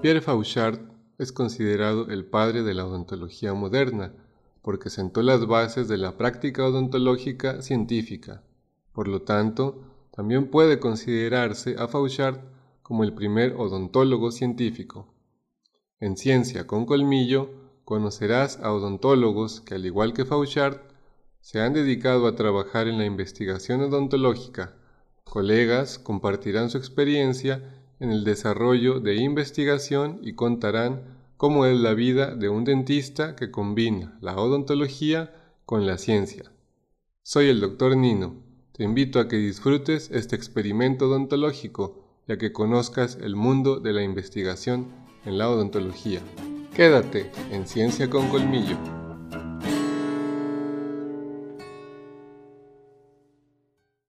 Pierre Fauchard es considerado el padre de la odontología moderna, porque sentó las bases de la práctica odontológica científica. Por lo tanto, también puede considerarse a Fauchard como el primer odontólogo científico. En Ciencia con Colmillo conocerás a odontólogos que, al igual que Fauchard, se han dedicado a trabajar en la investigación odontológica. Colegas compartirán su experiencia en el desarrollo de investigación y contarán cómo es la vida de un dentista que combina la odontología con la ciencia. Soy el doctor Nino. Te invito a que disfrutes este experimento odontológico y a que conozcas el mundo de la investigación en la odontología. Quédate en Ciencia con Colmillo.